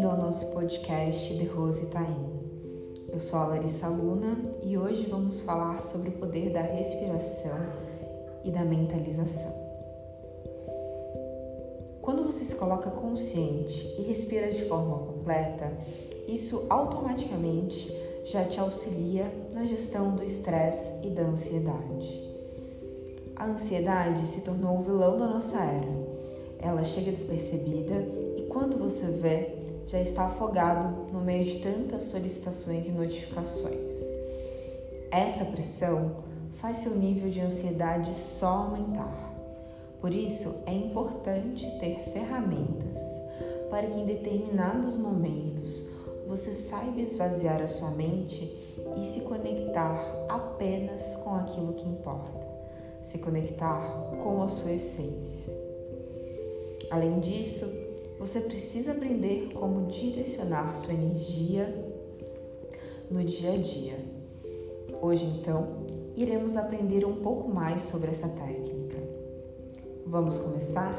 bem-vindo ao nosso podcast The Rose Taim. Eu sou a Larissa Luna e hoje vamos falar sobre o poder da respiração e da mentalização. Quando você se coloca consciente e respira de forma completa, isso automaticamente já te auxilia na gestão do estresse e da ansiedade. A ansiedade se tornou o vilão da nossa era. Ela chega despercebida e quando você vê, já está afogado no meio de tantas solicitações e notificações. Essa pressão faz seu nível de ansiedade só aumentar. Por isso, é importante ter ferramentas para que em determinados momentos você saiba esvaziar a sua mente e se conectar apenas com aquilo que importa, se conectar com a sua essência. Além disso, você precisa aprender como direcionar sua energia no dia a dia. Hoje, então, iremos aprender um pouco mais sobre essa técnica. Vamos começar?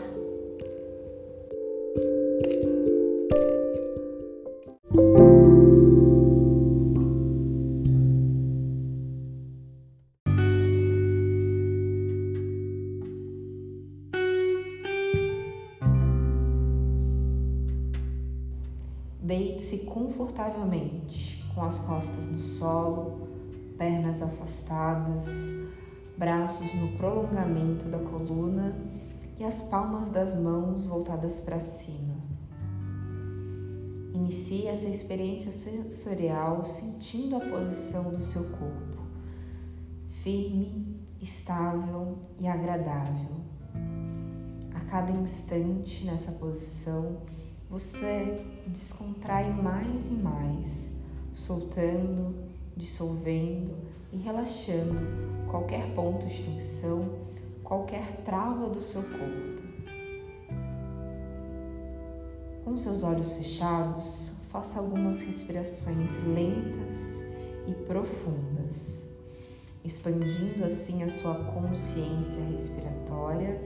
Confortavelmente, com as costas no solo, pernas afastadas, braços no prolongamento da coluna e as palmas das mãos voltadas para cima. Inicie essa experiência sensorial sentindo a posição do seu corpo, firme, estável e agradável. A cada instante nessa posição, você descontrai mais e mais, soltando, dissolvendo e relaxando qualquer ponto de tensão, qualquer trava do seu corpo. Com seus olhos fechados, faça algumas respirações lentas e profundas, expandindo assim a sua consciência respiratória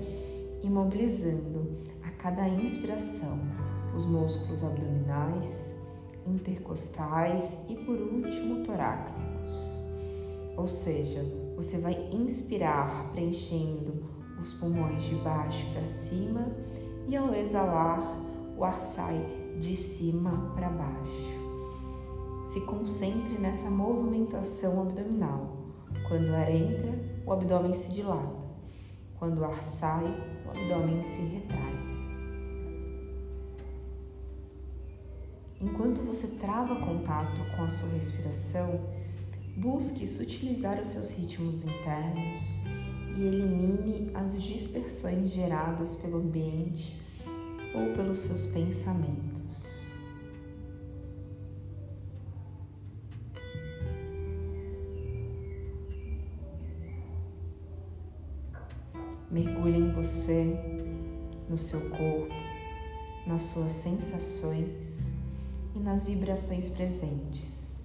e mobilizando a cada inspiração os músculos abdominais, intercostais e por último torácicos. Ou seja, você vai inspirar preenchendo os pulmões de baixo para cima e ao exalar o ar sai de cima para baixo. Se concentre nessa movimentação abdominal. Quando o ar entra, o abdômen se dilata. Quando o ar sai, o abdômen se retrai. Enquanto você trava contato com a sua respiração, busque sutilizar os seus ritmos internos e elimine as dispersões geradas pelo ambiente ou pelos seus pensamentos. Mergulhe em você, no seu corpo, nas suas sensações e nas vibrações presentes.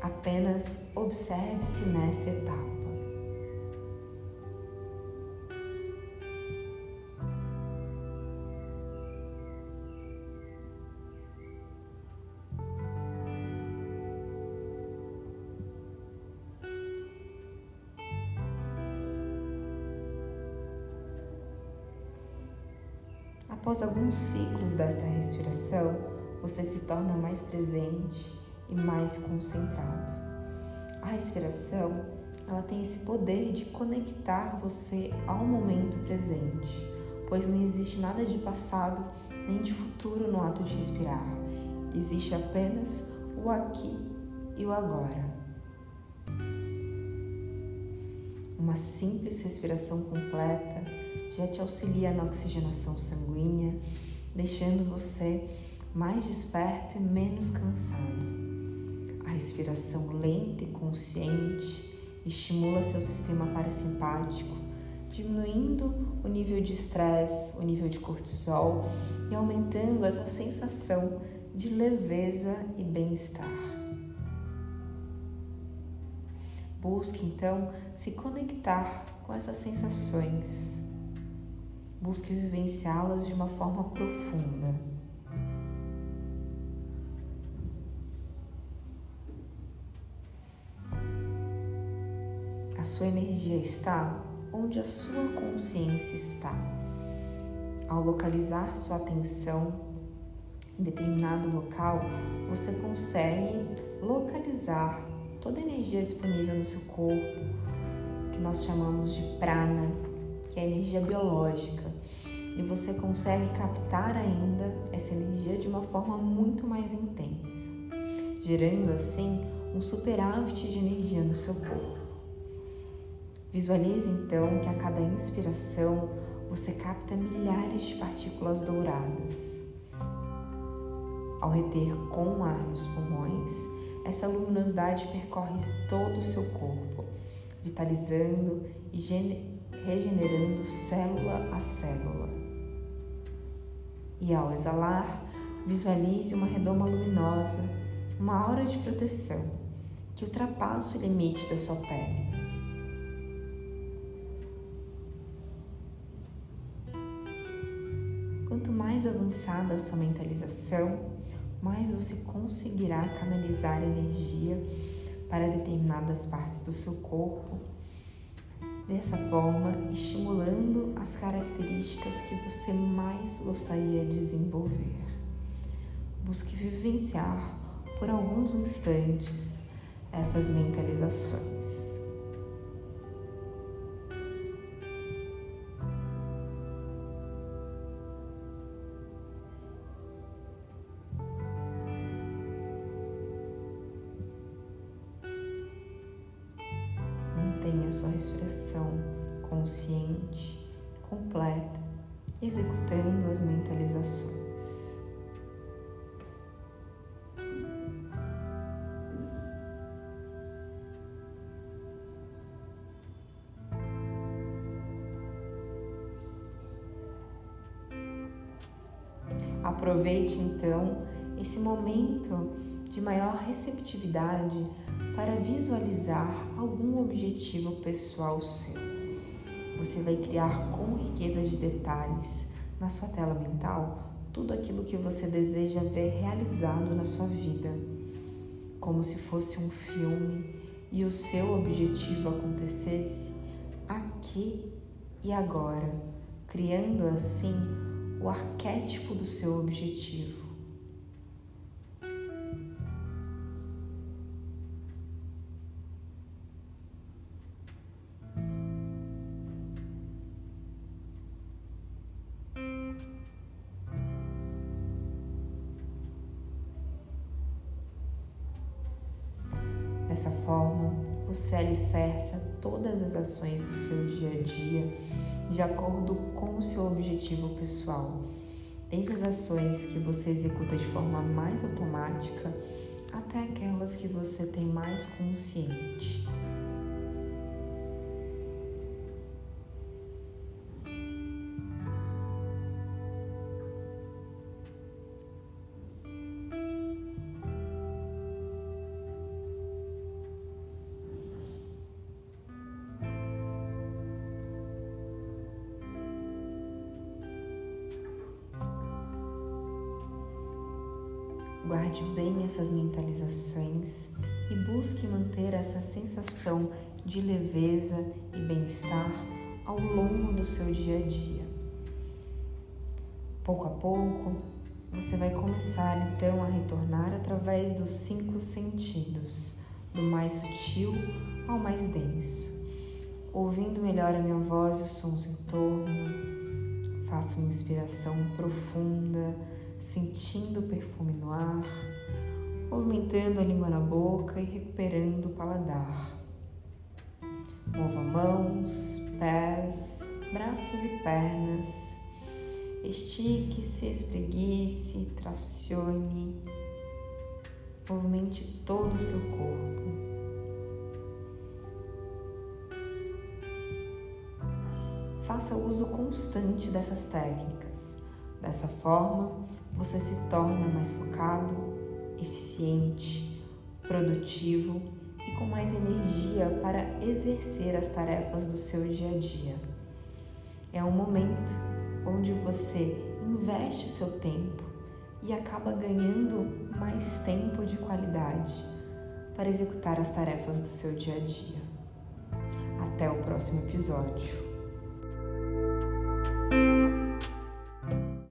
Apenas observe-se nessa etapa. Após alguns ciclos desta respiração, você se torna mais presente e mais concentrado. A respiração, ela tem esse poder de conectar você ao momento presente, pois não existe nada de passado nem de futuro no ato de respirar. Existe apenas o aqui e o agora. Uma simples respiração completa já te auxilia na oxigenação sanguínea, deixando você mais desperto e menos cansado. A respiração lenta e consciente estimula seu sistema parasimpático, diminuindo o nível de estresse, o nível de cortisol e aumentando essa sensação de leveza e bem-estar. Busque então se conectar com essas sensações. Busque vivenciá-las de uma forma profunda. Sua energia está onde a sua consciência está. Ao localizar sua atenção em determinado local, você consegue localizar toda a energia disponível no seu corpo, que nós chamamos de prana, que é a energia biológica. E você consegue captar ainda essa energia de uma forma muito mais intensa, gerando assim um superávit de energia no seu corpo. Visualize então que a cada inspiração você capta milhares de partículas douradas. Ao reter com ar nos pulmões, essa luminosidade percorre todo o seu corpo, vitalizando e regenerando célula a célula. E ao exalar, visualize uma redoma luminosa, uma aura de proteção que ultrapassa o limite da sua pele. Mais avançada a sua mentalização, mais você conseguirá canalizar energia para determinadas partes do seu corpo, dessa forma estimulando as características que você mais gostaria de desenvolver. Busque vivenciar por alguns instantes essas mentalizações. Respiração consciente, completa, executando as mentalizações. Aproveite então esse momento de maior receptividade para visualizar algum objetivo pessoal seu. Você vai criar com riqueza de detalhes na sua tela mental tudo aquilo que você deseja ver realizado na sua vida, como se fosse um filme e o seu objetivo acontecesse aqui e agora, criando assim o arquétipo do seu objetivo. Dessa forma, você alicerça todas as ações do seu dia a dia de acordo com o seu objetivo pessoal, desde as ações que você executa de forma mais automática até aquelas que você tem mais consciente. Guarde bem essas mentalizações e busque manter essa sensação de leveza e bem-estar ao longo do seu dia a dia. Pouco a pouco, você vai começar então a retornar através dos cinco sentidos, do mais sutil ao mais denso, ouvindo melhor a minha voz e os sons em torno. Faça uma inspiração profunda sentindo o perfume no ar, movimentando a língua na boca e recuperando o paladar. Mova mãos, pés, braços e pernas. Estique-se, espreguice, tracione. Movimente todo o seu corpo. Faça uso constante dessas técnicas. Dessa forma, você se torna mais focado, eficiente, produtivo e com mais energia para exercer as tarefas do seu dia a dia. É um momento onde você investe o seu tempo e acaba ganhando mais tempo de qualidade para executar as tarefas do seu dia a dia. Até o próximo episódio.